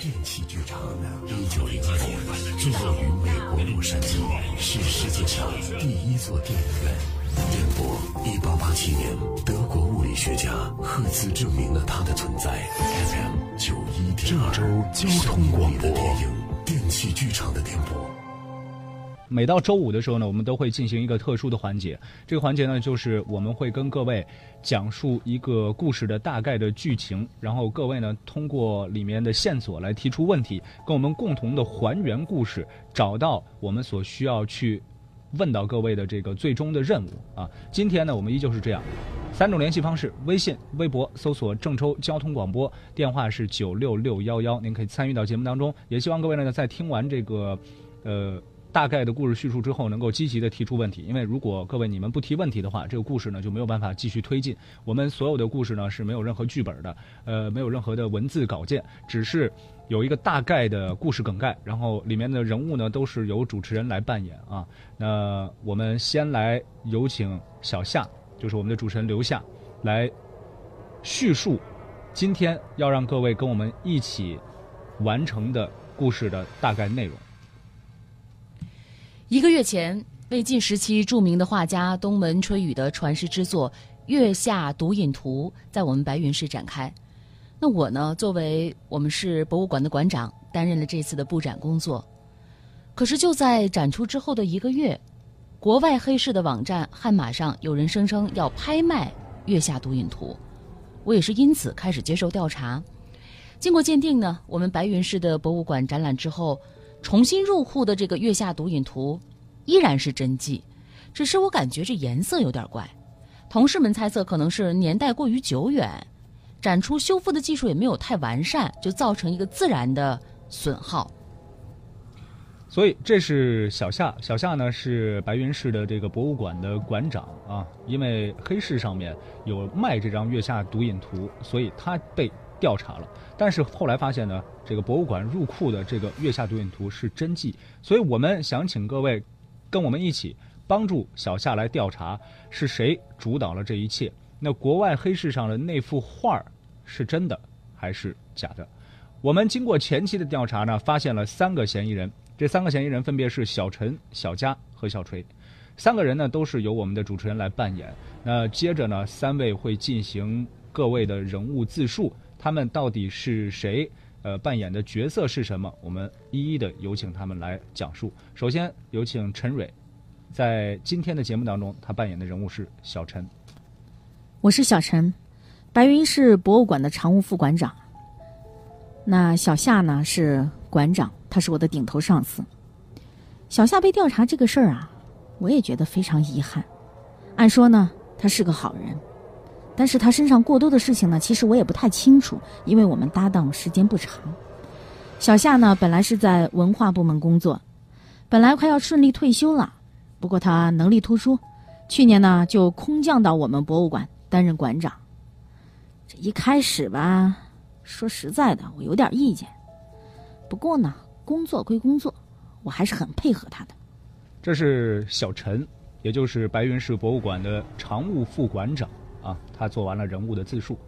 电器剧场，一九零二年坐落于美国洛杉矶，是世界上第一座电影院。电波，一八八七年，德国物理学家赫兹证明了它的存在。FM 九一点二，郑州交通广播的电影，电器剧场的电波。每到周五的时候呢，我们都会进行一个特殊的环节。这个环节呢，就是我们会跟各位讲述一个故事的大概的剧情，然后各位呢通过里面的线索来提出问题，跟我们共同的还原故事，找到我们所需要去问到各位的这个最终的任务啊。今天呢，我们依旧是这样，三种联系方式：微信、微博搜索郑州交通广播，电话是九六六幺幺，您可以参与到节目当中。也希望各位呢在听完这个，呃。大概的故事叙述之后，能够积极的提出问题，因为如果各位你们不提问题的话，这个故事呢就没有办法继续推进。我们所有的故事呢是没有任何剧本的，呃，没有任何的文字稿件，只是有一个大概的故事梗概，然后里面的人物呢都是由主持人来扮演啊。那我们先来有请小夏，就是我们的主持人刘夏，来叙述今天要让各位跟我们一起完成的故事的大概内容。一个月前，魏晋时期著名的画家东门吹雨的传世之作《月下独饮图》在我们白云市展开。那我呢，作为我们市博物馆的馆长，担任了这次的布展工作。可是就在展出之后的一个月，国外黑市的网站悍马上有人声称要拍卖《月下独饮图》，我也是因此开始接受调查。经过鉴定呢，我们白云市的博物馆展览之后。重新入库的这个《月下独饮图》，依然是真迹，只是我感觉这颜色有点怪。同事们猜测可能是年代过于久远，展出修复的技术也没有太完善，就造成一个自然的损耗。所以这是小夏，小夏呢是白云市的这个博物馆的馆长啊。因为黑市上面有卖这张《月下独饮图》，所以他被。调查了，但是后来发现呢，这个博物馆入库的这个《月下独影图》是真迹，所以我们想请各位跟我们一起帮助小夏来调查是谁主导了这一切。那国外黑市上的那幅画儿是真的还是假的？我们经过前期的调查呢，发现了三个嫌疑人，这三个嫌疑人分别是小陈、小佳和小锤，三个人呢都是由我们的主持人来扮演。那接着呢，三位会进行各位的人物自述。他们到底是谁？呃，扮演的角色是什么？我们一一的有请他们来讲述。首先有请陈蕊，在今天的节目当中，他扮演的人物是小陈。我是小陈，白云市博物馆的常务副馆长。那小夏呢是馆长，他是我的顶头上司。小夏被调查这个事儿啊，我也觉得非常遗憾。按说呢，他是个好人。但是他身上过多的事情呢，其实我也不太清楚，因为我们搭档时间不长。小夏呢，本来是在文化部门工作，本来快要顺利退休了，不过他能力突出，去年呢就空降到我们博物馆担任馆长。这一开始吧，说实在的，我有点意见。不过呢，工作归工作，我还是很配合他的。这是小陈，也就是白云市博物馆的常务副馆长。啊，他做完了人物的自述，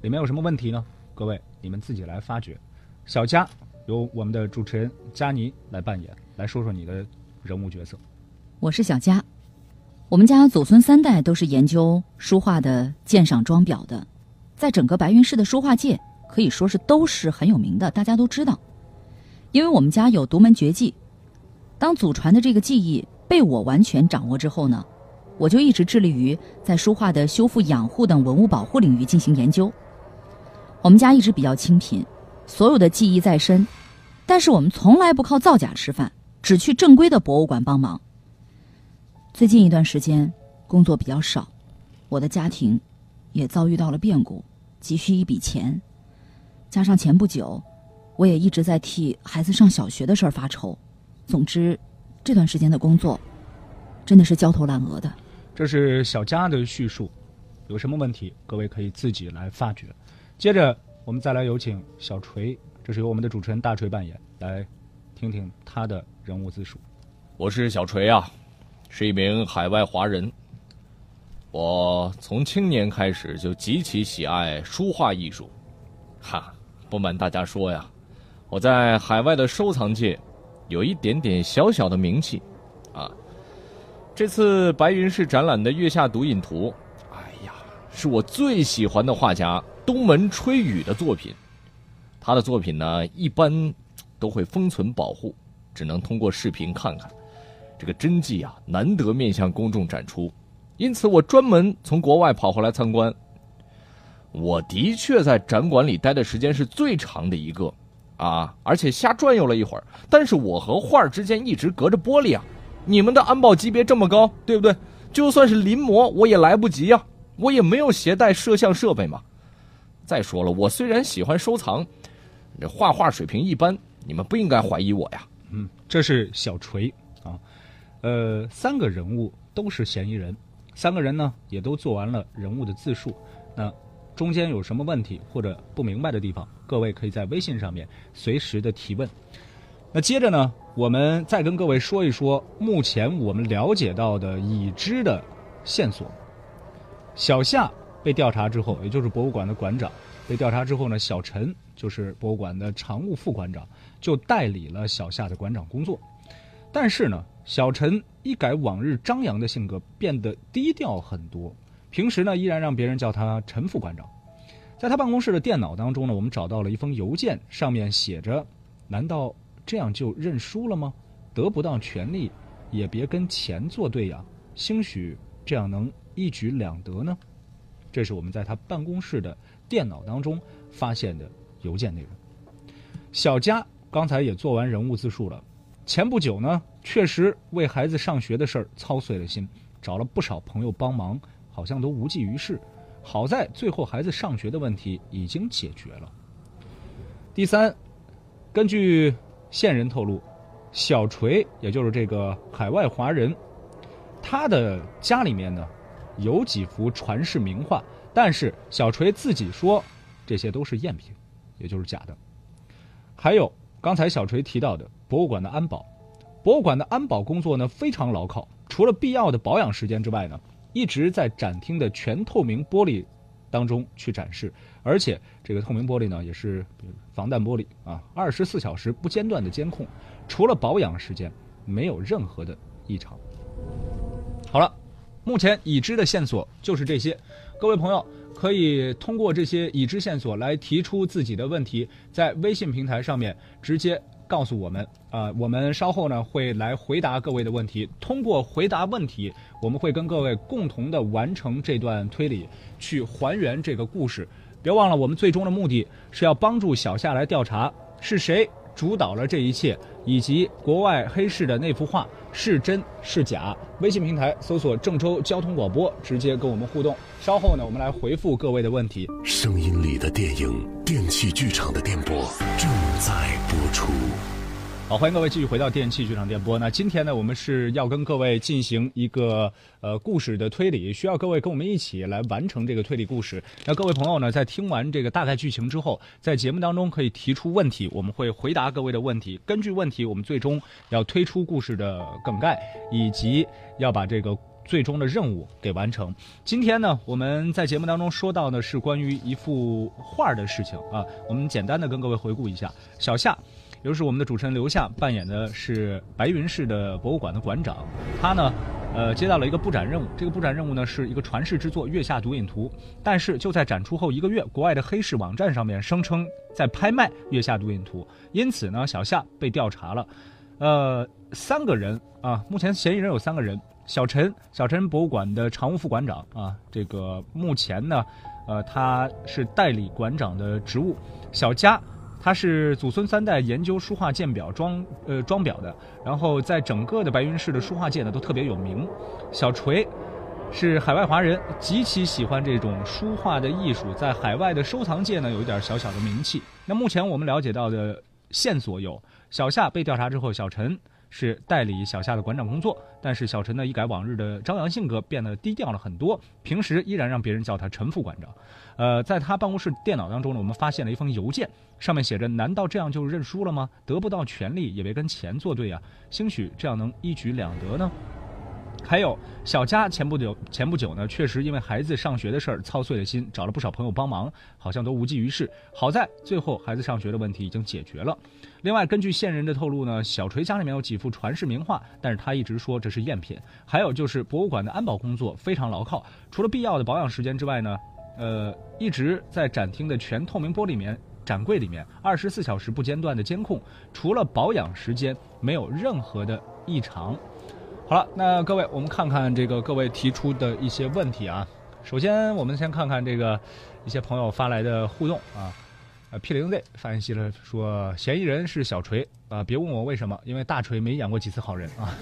里面有什么问题呢？各位，你们自己来发掘。小佳由我们的主持人佳妮来扮演，来说说你的人物角色。我是小佳，我们家祖孙三代都是研究书画的鉴赏装裱的，在整个白云市的书画界可以说是都是很有名的，大家都知道。因为我们家有独门绝技，当祖传的这个技艺被我完全掌握之后呢。我就一直致力于在书画的修复、养护等文物保护领域进行研究。我们家一直比较清贫，所有的技艺在身，但是我们从来不靠造假吃饭，只去正规的博物馆帮忙。最近一段时间工作比较少，我的家庭也遭遇到了变故，急需一笔钱，加上前不久我也一直在替孩子上小学的事儿发愁。总之，这段时间的工作真的是焦头烂额的。这是小佳的叙述，有什么问题，各位可以自己来发掘。接着，我们再来有请小锤，这是由我们的主持人大锤扮演，来听听他的人物自述。我是小锤啊，是一名海外华人。我从青年开始就极其喜爱书画艺术，哈，不瞒大家说呀，我在海外的收藏界有一点点小小的名气，这次白云市展览的《月下独饮图》，哎呀，是我最喜欢的画家东门吹雨的作品。他的作品呢，一般都会封存保护，只能通过视频看看。这个真迹啊，难得面向公众展出，因此我专门从国外跑回来参观。我的确在展馆里待的时间是最长的一个。啊！而且瞎转悠了一会儿，但是我和画之间一直隔着玻璃啊。你们的安保级别这么高，对不对？就算是临摹，我也来不及呀。我也没有携带摄像设备嘛。再说了，我虽然喜欢收藏，这画画水平一般，你们不应该怀疑我呀。嗯，这是小锤啊。呃，三个人物都是嫌疑人，三个人呢也都做完了人物的自述。那。中间有什么问题或者不明白的地方，各位可以在微信上面随时的提问。那接着呢，我们再跟各位说一说目前我们了解到的已知的线索。小夏被调查之后，也就是博物馆的馆长被调查之后呢，小陈就是博物馆的常务副馆长，就代理了小夏的馆长工作。但是呢，小陈一改往日张扬的性格，变得低调很多。平时呢，依然让别人叫他陈副馆长。在他办公室的电脑当中呢，我们找到了一封邮件，上面写着：“难道这样就认输了吗？得不到权力，也别跟钱作对呀。兴许这样能一举两得呢。”这是我们在他办公室的电脑当中发现的邮件内容。小佳刚才也做完人物自述了。前不久呢，确实为孩子上学的事儿操碎了心，找了不少朋友帮忙。好像都无济于事，好在最后孩子上学的问题已经解决了。第三，根据线人透露，小锤也就是这个海外华人，他的家里面呢有几幅传世名画，但是小锤自己说这些都是赝品，也就是假的。还有刚才小锤提到的博物馆的安保，博物馆的安保工作呢非常牢靠，除了必要的保养时间之外呢。一直在展厅的全透明玻璃当中去展示，而且这个透明玻璃呢也是防弹玻璃啊，二十四小时不间断的监控，除了保养时间，没有任何的异常。好了，目前已知的线索就是这些，各位朋友可以通过这些已知线索来提出自己的问题，在微信平台上面直接。告诉我们啊，我们稍后呢会来回答各位的问题。通过回答问题，我们会跟各位共同的完成这段推理，去还原这个故事。别忘了，我们最终的目的是要帮助小夏来调查是谁主导了这一切，以及国外黑市的那幅画是真是假。微信平台搜索郑州交通广播，直接跟我们互动。稍后呢，我们来回复各位的问题。声音里的电影，电器剧场的电波正在播出。好，欢迎各位继续回到电器剧场电波。那今天呢，我们是要跟各位进行一个呃故事的推理，需要各位跟我们一起来完成这个推理故事。那各位朋友呢，在听完这个大概剧情之后，在节目当中可以提出问题，我们会回答各位的问题。根据问题，我们最终要推出故事的梗概，以及要把这个最终的任务给完成。今天呢，我们在节目当中说到的是关于一幅画的事情啊，我们简单的跟各位回顾一下，小夏。就是我们的主持人刘夏扮演的是白云市的博物馆的馆长，他呢，呃，接到了一个布展任务。这个布展任务呢是一个传世之作《月下独饮图》，但是就在展出后一个月，国外的黑市网站上面声称在拍卖《月下独饮图》，因此呢，小夏被调查了。呃，三个人啊，目前嫌疑人有三个人：小陈，小陈博物馆的常务副馆长啊，这个目前呢，呃，他是代理馆长的职务；小佳。他是祖孙三代研究书画鉴表装呃装裱的，然后在整个的白云市的书画界呢都特别有名。小锤是海外华人，极其喜欢这种书画的艺术，在海外的收藏界呢有一点小小的名气。那目前我们了解到的线索有：小夏被调查之后，小陈。是代理小夏的馆长工作，但是小陈呢一改往日的张扬性格，变得低调了很多。平时依然让别人叫他陈副馆长。呃，在他办公室电脑当中呢，我们发现了一封邮件，上面写着：“难道这样就认输了吗？得不到权力也别跟钱作对呀，兴许这样能一举两得呢。”还有小佳前不久前不久呢，确实因为孩子上学的事儿操碎了心，找了不少朋友帮忙，好像都无济于事。好在最后孩子上学的问题已经解决了。另外，根据线人的透露呢，小锤家里面有几幅传世名画，但是他一直说这是赝品。还有就是博物馆的安保工作非常牢靠，除了必要的保养时间之外呢，呃，一直在展厅的全透明玻璃面。展柜里面二十四小时不间断的监控，除了保养时间，没有任何的异常。好了，那各位，我们看看这个各位提出的一些问题啊。首先，我们先看看这个一些朋友发来的互动啊。呃，P 零 Z 发信息了，说嫌疑人是小锤啊，别问我为什么，因为大锤没演过几次好人啊。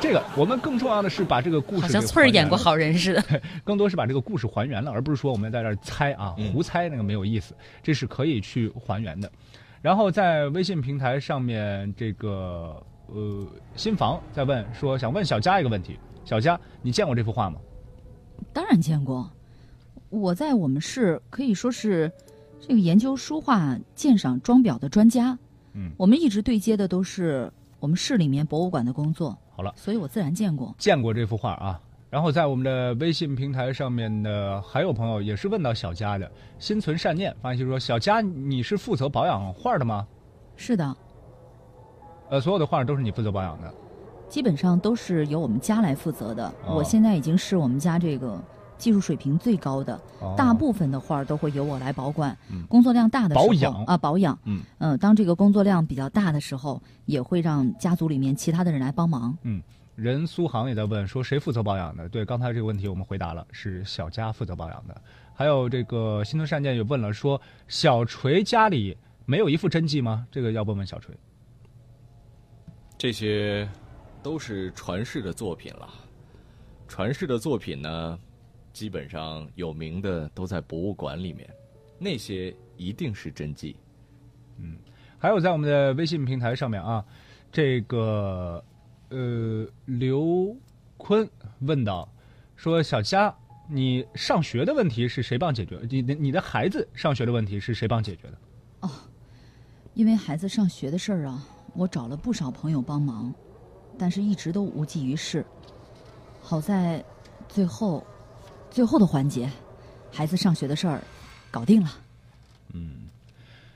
这个我们更重要的是把这个故事好像翠儿演过好人似的，更多是把这个故事还原了，而不是说我们在这儿猜啊，胡猜那个没有意思，这是可以去还原的。然后在微信平台上面，这个。呃，新房在问说，想问小佳一个问题：小佳，你见过这幅画吗？当然见过，我在我们市可以说是这个研究书画鉴赏装裱的专家。嗯，我们一直对接的都是我们市里面博物馆的工作。好了，所以我自然见过，见过这幅画啊。然后在我们的微信平台上面的还有朋友也是问到小佳的，心存善念，发信息说：小佳，你是负责保养画的吗？是的。呃，所有的画都是你负责保养的，基本上都是由我们家来负责的。我现在已经是我们家这个技术水平最高的，大部分的画都会由我来保管。工作量大的时候保养啊，保养。嗯嗯，当这个工作量比较大的时候，也会让家族里面其他的人来帮忙。嗯，任苏杭也在问说谁负责保养的？对，刚才这个问题我们回答了，是小佳负责保养的。还有这个心存善念也问了说，小锤家里没有一副真迹吗？这个要问问小锤。这些都是传世的作品了。传世的作品呢，基本上有名的都在博物馆里面，那些一定是真迹。嗯，还有在我们的微信平台上面啊，这个呃刘坤问道说：“小佳，你上学的问题是谁帮解决？你的你的孩子上学的问题是谁帮解决的？”哦，因为孩子上学的事儿啊。我找了不少朋友帮忙，但是一直都无济于事。好在最后，最后的环节，孩子上学的事儿搞定了。嗯，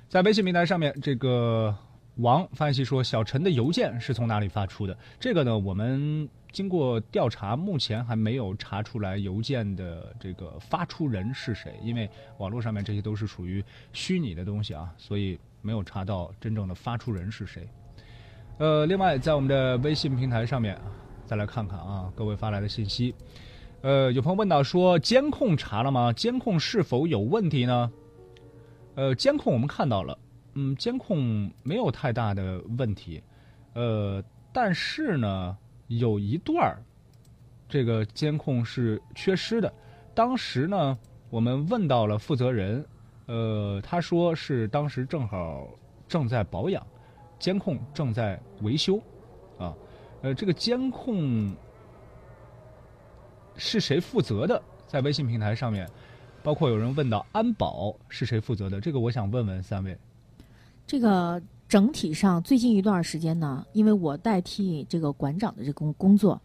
在微信平台上面，这个王发信息说：“小陈的邮件是从哪里发出的？”这个呢，我们经过调查，目前还没有查出来邮件的这个发出人是谁，因为网络上面这些都是属于虚拟的东西啊，所以没有查到真正的发出人是谁。呃，另外，在我们的微信平台上面，再来看看啊，各位发来的信息。呃，有朋友问到说，监控查了吗？监控是否有问题呢？呃，监控我们看到了，嗯，监控没有太大的问题。呃，但是呢，有一段儿，这个监控是缺失的。当时呢，我们问到了负责人，呃，他说是当时正好正在保养。监控正在维修，啊，呃，这个监控是谁负责的？在微信平台上面，包括有人问到安保是谁负责的？这个我想问问三位。这个整体上最近一段时间呢，因为我代替这个馆长的这工工作，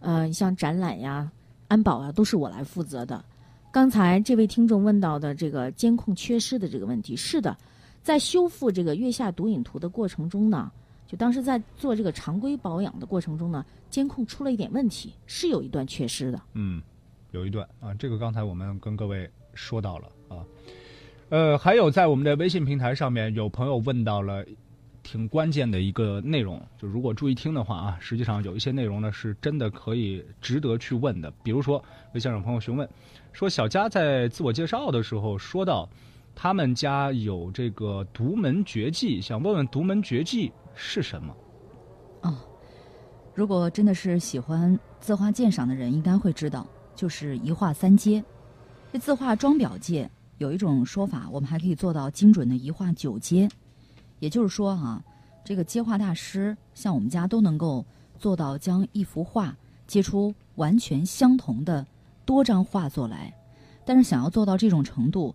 呃，像展览呀、安保啊，都是我来负责的。刚才这位听众问到的这个监控缺失的这个问题，是的。在修复这个月下独影图的过程中呢，就当时在做这个常规保养的过程中呢，监控出了一点问题，是有一段缺失的。嗯，有一段啊，这个刚才我们跟各位说到了啊。呃，还有在我们的微信平台上面，有朋友问到了挺关键的一个内容，就如果注意听的话啊，实际上有一些内容呢是真的可以值得去问的。比如说，微信上朋友询问说，小佳在自我介绍的时候说到。他们家有这个独门绝技，想问问独门绝技是什么？哦，如果真的是喜欢字画鉴赏的人，应该会知道，就是一画三接。这字画装裱界有一种说法，我们还可以做到精准的一画九接。也就是说，哈，这个接画大师像我们家都能够做到将一幅画接出完全相同的多张画作来。但是想要做到这种程度，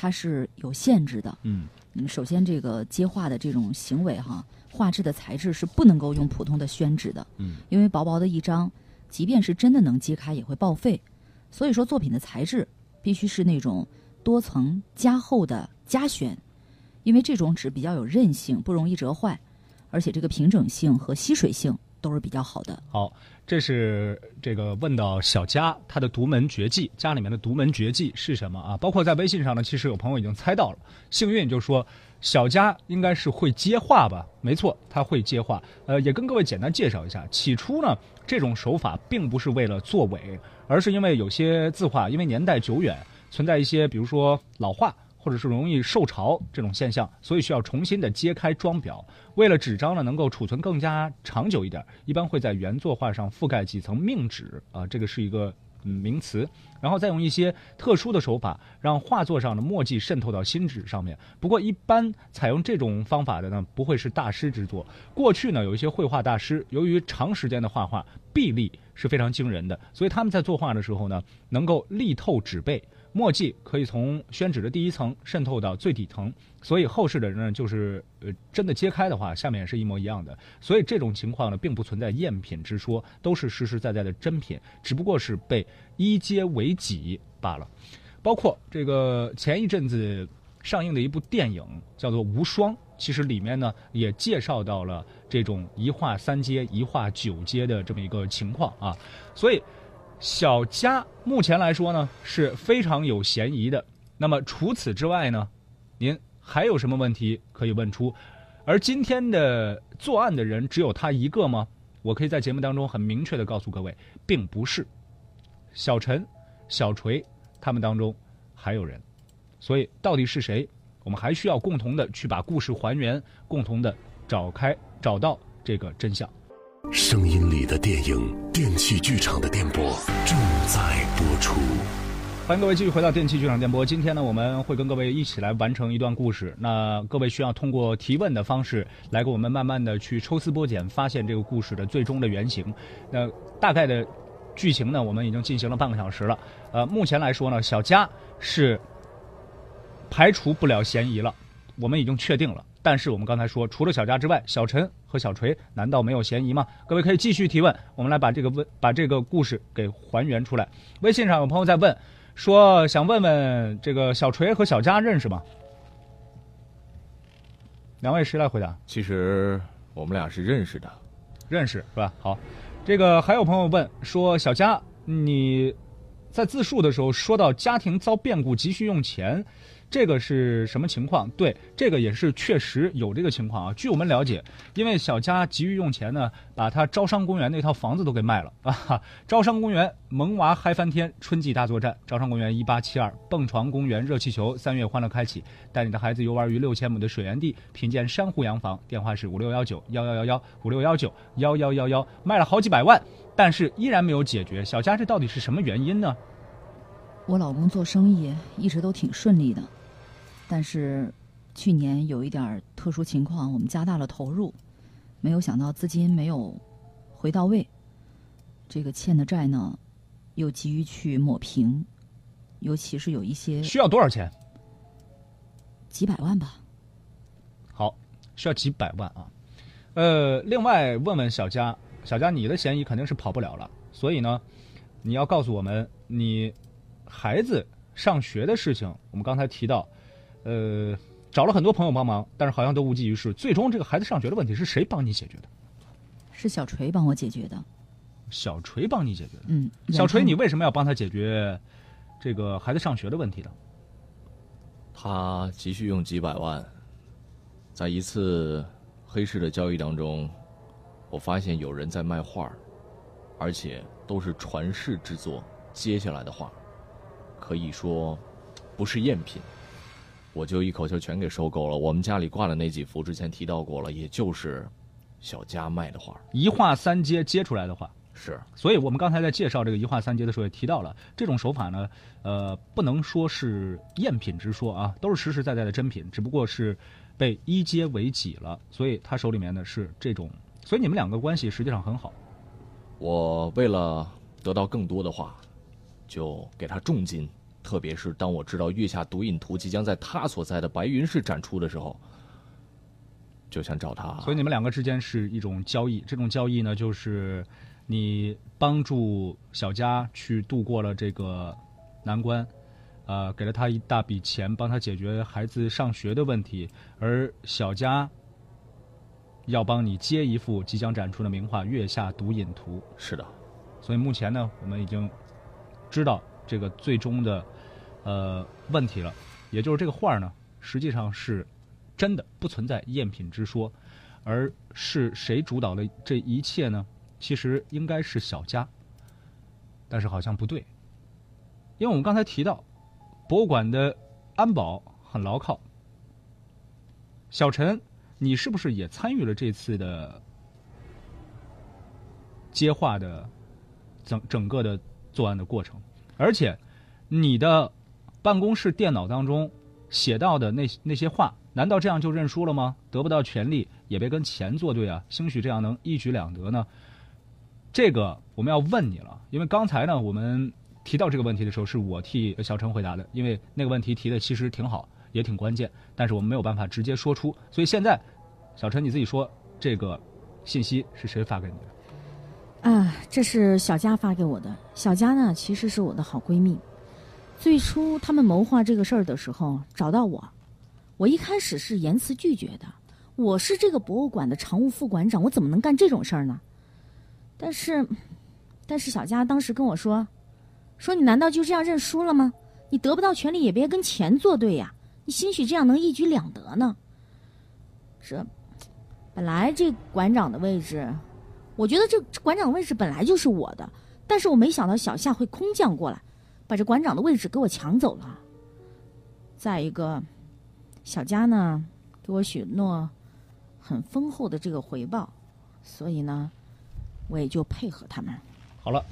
它是有限制的，嗯，首先这个接画的这种行为哈，画质的材质是不能够用普通的宣纸的，嗯，因为薄薄的一张，即便是真的能揭开，也会报废。所以说，作品的材质必须是那种多层加厚的加宣，因为这种纸比较有韧性，不容易折坏，而且这个平整性和吸水性都是比较好的。好，这是这个问到小佳他的独门绝技，家里面的独门绝技是什么啊？包括在微信上呢，其实有朋友已经猜到了，幸运就说小佳应该是会接话吧？没错，他会接话。呃，也跟各位简单介绍一下，起初呢，这种手法并不是为了作伪，而是因为有些字画因为年代久远，存在一些比如说老化。或者是容易受潮这种现象，所以需要重新的揭开装裱。为了纸张呢能够储存更加长久一点，一般会在原作画上覆盖几层命纸啊，这个是一个名词。然后再用一些特殊的手法，让画作上的墨迹渗透到新纸上面。不过一般采用这种方法的呢，不会是大师之作。过去呢有一些绘画大师，由于长时间的画画，臂力是非常惊人的，所以他们在作画的时候呢，能够力透纸背。墨迹可以从宣纸的第一层渗透到最底层，所以后世的人呢，就是呃真的揭开的话，下面是一模一样的。所以这种情况呢，并不存在赝品之说，都是实实在在的真品，只不过是被一阶为己罢了。包括这个前一阵子上映的一部电影叫做《无双》，其实里面呢也介绍到了这种一画三阶、一画九阶的这么一个情况啊，所以。小佳目前来说呢是非常有嫌疑的。那么除此之外呢，您还有什么问题可以问出？而今天的作案的人只有他一个吗？我可以在节目当中很明确的告诉各位，并不是。小陈、小锤他们当中还有人，所以到底是谁？我们还需要共同的去把故事还原，共同的找开找到这个真相。声音里的电影，电器剧场的电波正在播出。欢迎各位继续回到电器剧场电波。今天呢，我们会跟各位一起来完成一段故事。那各位需要通过提问的方式来给我们慢慢的去抽丝剥茧，发现这个故事的最终的原型。那大概的剧情呢，我们已经进行了半个小时了。呃，目前来说呢，小佳是排除不了嫌疑了，我们已经确定了。但是我们刚才说，除了小佳之外，小陈和小锤难道没有嫌疑吗？各位可以继续提问，我们来把这个问把这个故事给还原出来。微信上有朋友在问，说想问问这个小锤和小佳认识吗？两位谁来回答？其实我们俩是认识的，认识是吧？好，这个还有朋友问说，小佳你在自述的时候说到家庭遭变故急需用钱。这个是什么情况？对，这个也是确实有这个情况啊。据我们了解，因为小佳急于用钱呢，把他招商公园那套房子都给卖了啊。招商公园萌娃嗨翻天，春季大作战。招商公园一八七二蹦床公园热气球，三月欢乐开启。带你的孩子游玩于六千亩的水源地，品鉴珊瑚洋房。电话是五六幺九幺幺幺幺五六幺九幺幺幺幺，卖了好几百万，但是依然没有解决。小佳这到底是什么原因呢？我老公做生意一直都挺顺利的。但是，去年有一点特殊情况，我们加大了投入，没有想到资金没有回到位，这个欠的债呢，又急于去抹平，尤其是有一些需要多少钱？几百万吧。好，需要几百万啊。呃，另外问问小佳，小佳，你的嫌疑肯定是跑不了了，所以呢，你要告诉我们，你孩子上学的事情，我们刚才提到。呃，找了很多朋友帮忙，但是好像都无济于事。最终，这个孩子上学的问题是谁帮你解决的？是小锤帮我解决的。小锤帮你解决的。嗯。小锤，你为什么要帮他解决这个孩子上学的问题呢？他急需用几百万，在一次黑市的交易当中，我发现有人在卖画而且都是传世之作，接下来的画可以说不是赝品。我就一口气全给收购了。我们家里挂的那几幅，之前提到过了，也就是小佳卖的画，一画三接接出来的画是。所以我们刚才在介绍这个一画三接的时候也提到了，这种手法呢，呃，不能说是赝品之说啊，都是实实在在的真品，只不过是被一接为己了。所以他手里面呢是这种，所以你们两个关系实际上很好。我为了得到更多的话，就给他重金。特别是当我知道《月下独影图》即将在他所在的白云市展出的时候，就想找他。所以你们两个之间是一种交易，这种交易呢，就是你帮助小佳去度过了这个难关，呃，给了他一大笔钱，帮他解决孩子上学的问题，而小佳要帮你接一幅即将展出的名画《月下独饮图》。是的，所以目前呢，我们已经知道这个最终的呃问题了，也就是这个画呢，实际上是真的，不存在赝品之说，而是谁主导了这一切呢？其实应该是小佳，但是好像不对，因为我们刚才提到，博物馆的安保很牢靠。小陈，你是不是也参与了这次的接画的整整个的作案的过程？而且，你的办公室电脑当中写到的那那些话，难道这样就认输了吗？得不到权利也别跟钱作对啊！兴许这样能一举两得呢？这个我们要问你了，因为刚才呢，我们提到这个问题的时候，是我替小陈回答的，因为那个问题提的其实挺好，也挺关键，但是我们没有办法直接说出，所以现在，小陈你自己说，这个信息是谁发给你的？啊，这是小佳发给我的。小佳呢，其实是我的好闺蜜。最初他们谋划这个事儿的时候，找到我，我一开始是严词拒绝的。我是这个博物馆的常务副馆长，我怎么能干这种事儿呢？但是，但是小佳当时跟我说：“说你难道就这样认输了吗？你得不到权利也别跟钱作对呀！你兴许这样能一举两得呢。”这本来这馆长的位置，我觉得这馆长位置本来就是我的，但是我没想到小夏会空降过来，把这馆长的位置给我抢走了。再一个，小佳呢给我许诺很丰厚的这个回报，所以呢。我也就配合他们。好了，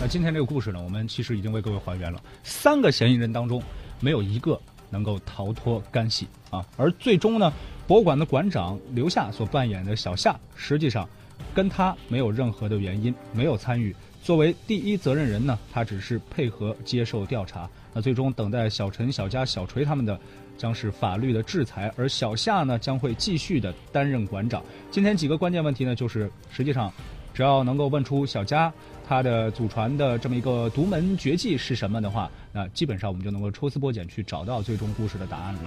那今天这个故事呢，我们其实已经为各位还原了。三个嫌疑人当中，没有一个能够逃脱干系啊。而最终呢，博物馆的馆长刘夏所扮演的小夏，实际上跟他没有任何的原因，没有参与。作为第一责任人呢，他只是配合接受调查。那最终等待小陈、小佳、小锤他们的，将是法律的制裁。而小夏呢，将会继续的担任馆长。今天几个关键问题呢，就是实际上。只要能够问出小佳他的祖传的这么一个独门绝技是什么的话，那基本上我们就能够抽丝剥茧去找到最终故事的答案了。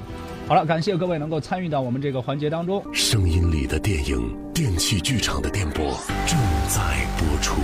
好了，感谢各位能够参与到我们这个环节当中。声音里的电影，电器剧场的电波正在播出。